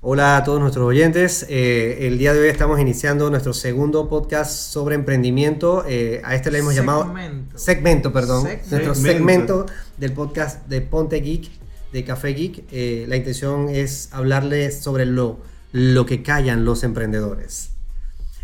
Hola a todos nuestros oyentes. Eh, el día de hoy estamos iniciando nuestro segundo podcast sobre emprendimiento. Eh, a este le hemos llamado Segmento. segmento, perdón. Segmento. Nuestro Segmento. segmento del podcast de Ponte Geek, de Café Geek. Eh, la intención es hablarles sobre lo, lo que callan los emprendedores.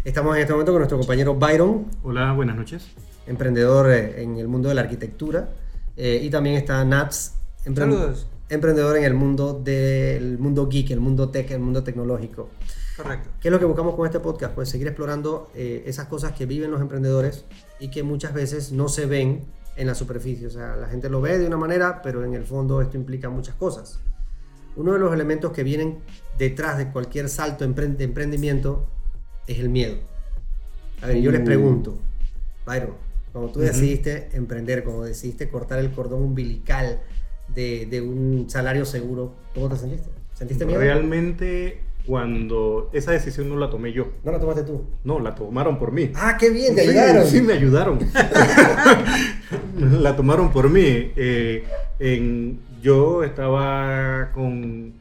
Estamos en este momento con nuestro compañero Byron, Hola, buenas noches. emprendedor eh, en el mundo de la arquitectura. Eh, y también está Nats, Saludos. Emprendedor en el mundo del mundo geek, el mundo tech, el mundo tecnológico. Correcto. ¿Qué es lo que buscamos con este podcast? Pues seguir explorando eh, esas cosas que viven los emprendedores y que muchas veces no se ven en la superficie. O sea, la gente lo ve de una manera, pero en el fondo esto implica muchas cosas. Uno de los elementos que vienen detrás de cualquier salto de emprendimiento es el miedo. A ver, yo les Uh. pregunto, Byron, cuando tú decidiste emprender, cuando decidiste cortar el cordón umbilical de, de un salario seguro, ¿cómo te sentiste? ¿Sentiste miedo? Realmente, cuando esa decisión no la tomé yo, No la tomaste tú. no, la tomaron por mí. Ah, qué bien, te Sí, ayudaron. Sí, me ayudaron. la tomaron por mí. Eh, en- yo estaba con.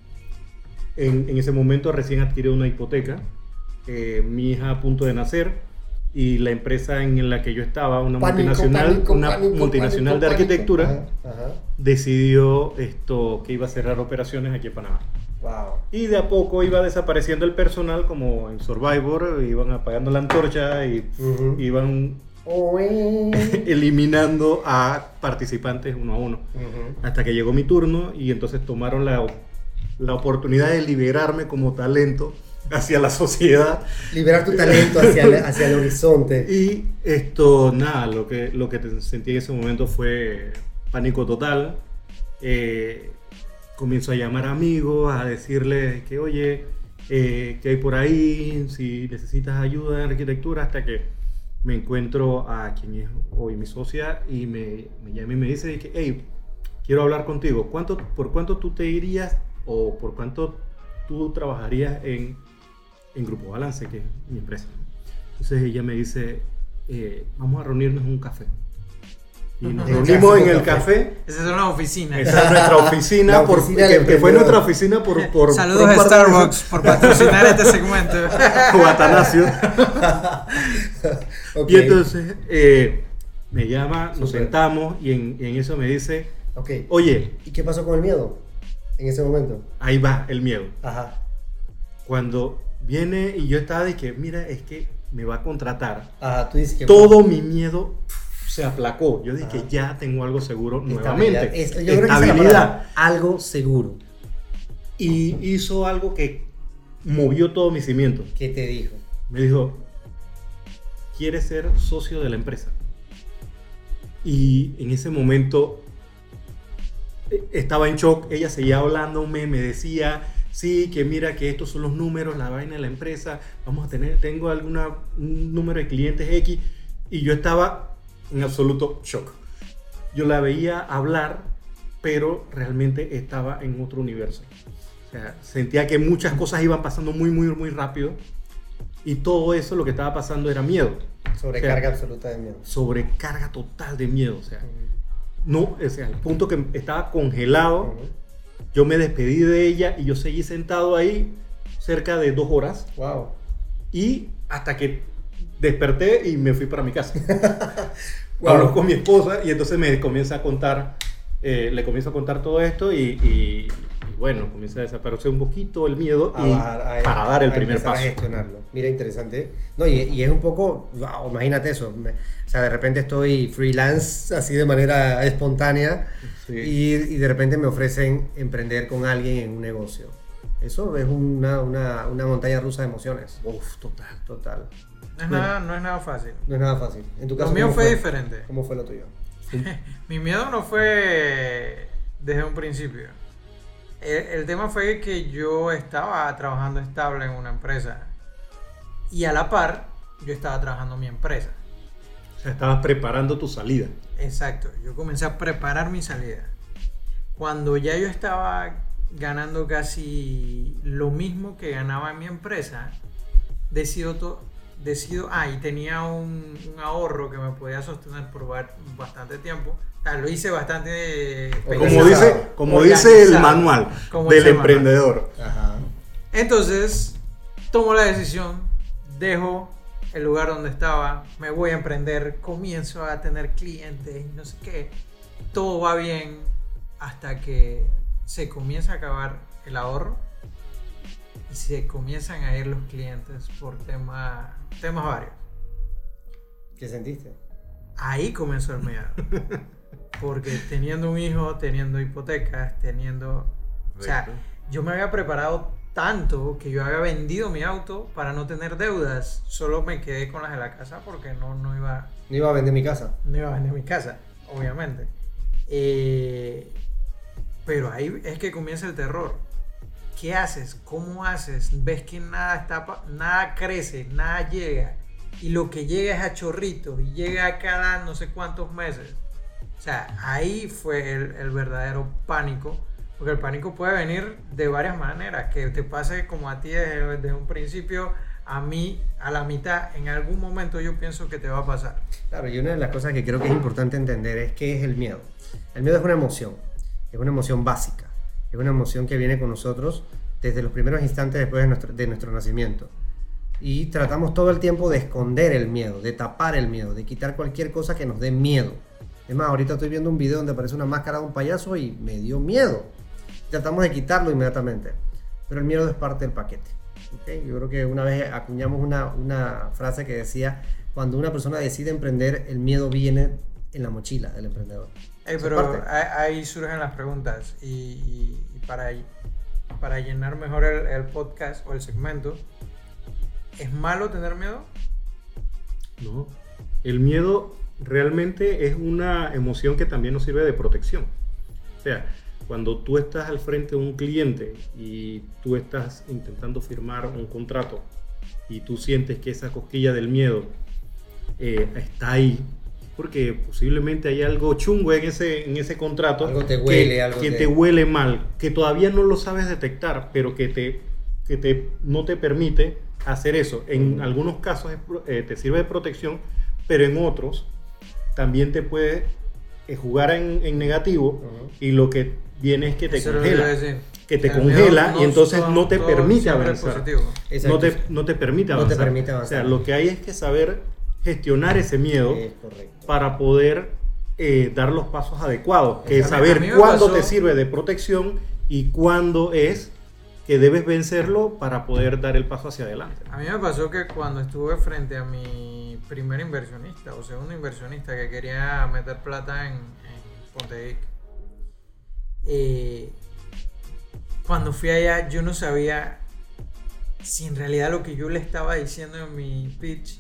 En, en ese momento recién adquirí una hipoteca. eh, mi hija a punto de nacer. Y la empresa en la que yo estaba, una Pánico, multinacional, pánico, una pánico, multinacional de arquitectura, pánico. Ajá, ajá. decidió esto que iba a cerrar operaciones aquí en Panamá. Wow. Y de a poco iba desapareciendo el personal, como en Survivor, iban apagando la antorcha y iban eliminando a participantes uno a uno. Hasta que llegó mi turno y entonces tomaron la, la oportunidad de liberarme como talento hacia la sociedad. Liberar tu talento hacia el, hacia el horizonte. Y esto, nada, lo que, lo que sentí en ese momento fue pánico total. Eh, comienzo a llamar amigos, a decirles que, oye, eh, que hay por ahí, si necesitas ayuda en arquitectura, hasta que me encuentro a quien es hoy mi socia y me, me llama y me dice que, hey, quiero hablar contigo. ¿Cuánto, ¿Por cuánto tú te irías o por cuánto tú trabajarías en, en Grupo Balance, que es mi empresa? Entonces ella me dice, eh, vamos a reunirnos en un café. Y nos El reunimos en el café. café. Esa es una oficina. Esa es nuestra oficina, por- oficina que, que fue nuestra oficina por... por Saludos por a de Starbucks por patrocinar este segmento. veces. O Atanasio. Ok. Y entonces eh, me llama, nos Súper. sentamos y en, y en eso me dice, Ok. oye, ¿Y qué pasó con el miedo en ese momento? ahí va el miedo. Ajá. Cuando viene y yo estaba de que, mira, es que me va a contratar, Ajá, tú dices que. todo mi miedo se aplacó. Yo dije, ya tengo algo seguro Estabilidad. nuevamente. Es- yo creo que Estabilidad. palabra. Algo seguro. Y hizo algo que movió todos mis cimientos. ¿Qué te dijo? Me dijo, ¿quieres ser socio de la empresa? Y en ese momento eh, estaba en shock. Ella seguía hablándome, me decía, sí, que mira que estos son los números, la vaina de la empresa, vamos a tener, tengo alguna, un número de clientes X. Y yo estaba en absoluto shock. Yo la veía hablar, pero realmente estaba en otro universo. O sea, sentía que muchas cosas iban pasando muy, muy, muy rápido. Y todo eso lo que estaba pasando era miedo. Sobrecarga O sea, absoluta de miedo. Sobrecarga total de miedo. O sea, no, o sea, al punto que estaba congelado. Ujú. Yo me despedí de ella y yo seguí sentado ahí cerca de dos horas. Wow. Y hasta que desperté y me fui para mi casa. Wow. Hablo con mi esposa y entonces me comienza a contar, eh, le comienzo a contar todo esto y, y- y bueno, comienza a desaparecer un poquito el miedo A y bajar, a- para dar el a primer paso. A gestionarlo. Mira, interesante. No, y, y es un poco, wow, imagínate eso. me- o sea, de repente estoy freelance así de manera espontánea Sí. y, y de repente me ofrecen emprender con alguien en un negocio. Eso es una, una, una montaña rusa de emociones. Uf, total. Total. No es, nada, no es nada fácil. No es nada fácil. En tu caso, Lo mío ¿cómo fue diferente. ¿Cómo fue lo tuyo? Mi miedo no fue desde un principio. El, el tema fue que yo estaba trabajando estable en una empresa y a la par yo estaba trabajando en mi empresa. O sea, estabas preparando tu salida. Exacto, yo comencé a preparar mi salida. Cuando ya yo estaba ganando casi lo mismo que ganaba en mi empresa, decido, to- decido ah, y tenía un, un ahorro que me podía sostener por ba- bastante tiempo. Sea, lo hice bastante... Como dice, como dice el manual Como del emprendedor. Ajá. Entonces, tomo la decisión, dejo el lugar donde estaba, me voy a emprender, comienzo a tener clientes, no sé qué. Todo va bien hasta que se comienza a acabar el ahorro y se comienzan a ir los clientes por tema, temas varios. ¿Qué sentiste? Ahí comenzó el miedo. Porque teniendo un hijo, teniendo hipotecas, teniendo... O sea, yo me había preparado tanto que yo había vendido mi auto para no tener deudas. Solo me quedé con las de la casa porque no, no iba... No iba a vender mi casa. No iba a vender mi casa, obviamente. Eh, pero ahí es que comienza el terror. ¿Qué haces? ¿Cómo haces? Ves que nada, está, pa- nada crece, nada llega. Y lo que llega es a chorritos y llega a cada no sé cuántos meses. O sea, ahí fue el, verdadero pánico. Porque el pánico puede venir de varias maneras. Que te pase como a ti desde, desde un principio, a mí a la mitad. En algún momento yo pienso que te va a pasar. Claro, y una de las cosas que creo que es importante entender es qué es el miedo. El miedo es una emoción, es una emoción básica, es una emoción que viene con nosotros desde los primeros instantes después de nuestro, de nuestro nacimiento. Y tratamos todo el tiempo de esconder el miedo, de tapar el miedo, de quitar cualquier cosa que nos dé miedo. Es más, ahorita estoy viendo un video donde aparece una máscara de un payaso y me dio miedo. Tratamos de quitarlo inmediatamente. Pero el miedo es parte del paquete. ¿ok? Yo creo que una vez acuñamos una, una frase que decía, cuando una persona decide emprender, el miedo viene en la mochila del emprendedor. Ey, Esa pero ahí, ahí surgen las preguntas y, y- y para, para llenar mejor el, el podcast o el segmento, ¿es malo tener miedo? No. El miedo realmente es una emoción que también nos sirve de protección. O sea, cuando tú estás al frente de un cliente y tú estás intentando firmar un contrato y tú sientes que esa cosquilla del miedo eh, está ahí, porque posiblemente hay algo chungo en ese, en ese contrato Algo te que- huele, algo que te- te huele mal, que todavía no lo sabes detectar, pero que, te, que te, no te permite hacer eso. En algunos casos eh, te sirve de protección, pero en otros también te puede eh, jugar en, en negativo y lo que viene es que te Eso congela. Que te El congela y entonces todo- no te permite avanzar. No te, no te permite No te avanzar. permite O avanzar. sea, lo que hay es que saber gestionar ese miedo Es para poder eh, dar los pasos adecuados, que es saber cuándo pasó- te sirve de protección y cuándo es que debes vencerlo para poder dar el paso hacia adelante. A mí me pasó que cuando estuve frente a mi primer inversionista o segundo inversionista que quería meter plata en, en Pontevic, eh, cuando fui allá yo no sabía si en realidad lo que yo le estaba diciendo en mi pitch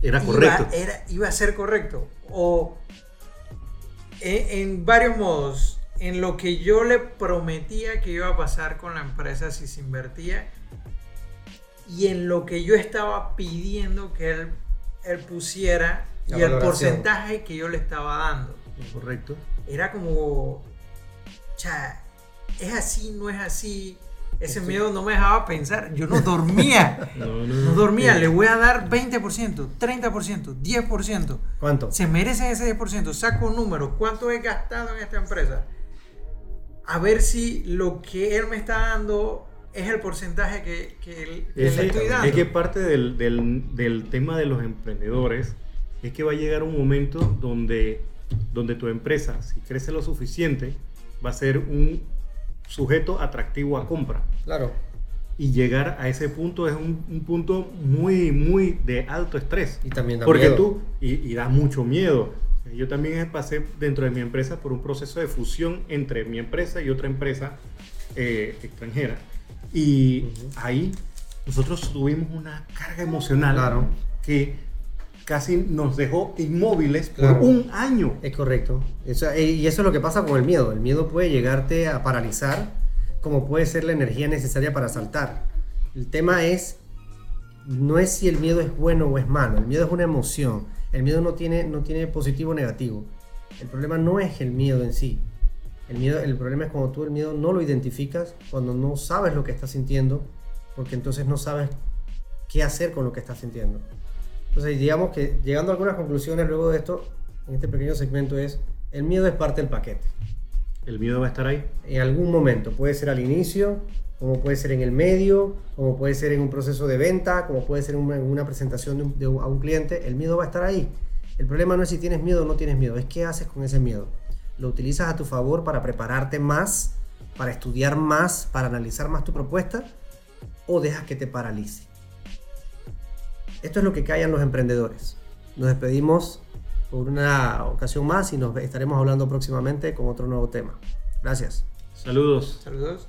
Era iba, correcto. era- iba a ser correcto. O en, en varios modos, en lo que yo le prometía que iba a pasar con la empresa si se invertía y en lo que yo estaba pidiendo que él, él pusiera La y el porcentaje que yo le estaba dando. Correcto. Era como, cha, es así, no es así. Ese Estoy- miedo no me dejaba pensar. Yo no dormía. No, no, No dormía, le voy a dar 20%, 30%, 10%. ¿Cuánto? Se merece ese 10%. Saco un número. ¿Cuánto he gastado en esta empresa? A ver si lo que él me está dando es el porcentaje que, que él- que Es, le estoy dando. es que parte del, del- del tema de los emprendedores es que va a llegar un momento donde, donde tu empresa, si crece lo suficiente, va a ser un sujeto atractivo a compra. Claro. Y llegar a ese punto es un, un punto muy, muy de alto estrés. Y también da Porque miedo. tú, y, y da mucho miedo. Yo también pasé dentro de mi empresa por un proceso de fusión entre mi empresa y otra empresa eh, extranjera. Y Ujú. ahí nosotros tuvimos una carga emocional Claro. que casi nos dejó inmóviles por Claro. un año. Es correcto. Eso- eh, y eso es lo que pasa con el miedo. El miedo puede llegarte a paralizar, como puede ser la energía necesaria para saltar. El tema es, no es si el miedo es bueno o es malo. El miedo es una emoción. El miedo no tiene, no tiene positivo o negativo. El problema no es el miedo en sí. El, miedo, el problema es cuando tú el miedo no lo identificas, cuando no sabes lo que estás sintiendo, porque entonces no sabes qué hacer con lo que estás sintiendo. Entonces, digamos que llegando a algunas conclusiones luego de esto, en este pequeño segmento es, el miedo es parte del paquete. El miedo va a estar ahí. En algún momento, puede ser al inicio, como puede ser en el medio, como puede ser en un proceso de venta, como puede ser en una, en una presentación a un cliente, el miedo va a estar ahí. El problema no es si tienes miedo o no tienes miedo, es qué haces con ese miedo. Lo utilizas a tu favor para prepararte más, para estudiar más, para analizar más tu propuesta, o dejas que te paralice. Esto es lo que callan los emprendedores. Nos despedimos por una ocasión más y nos estaremos hablando próximamente con otro nuevo tema. Gracias. Saludos. Saludos.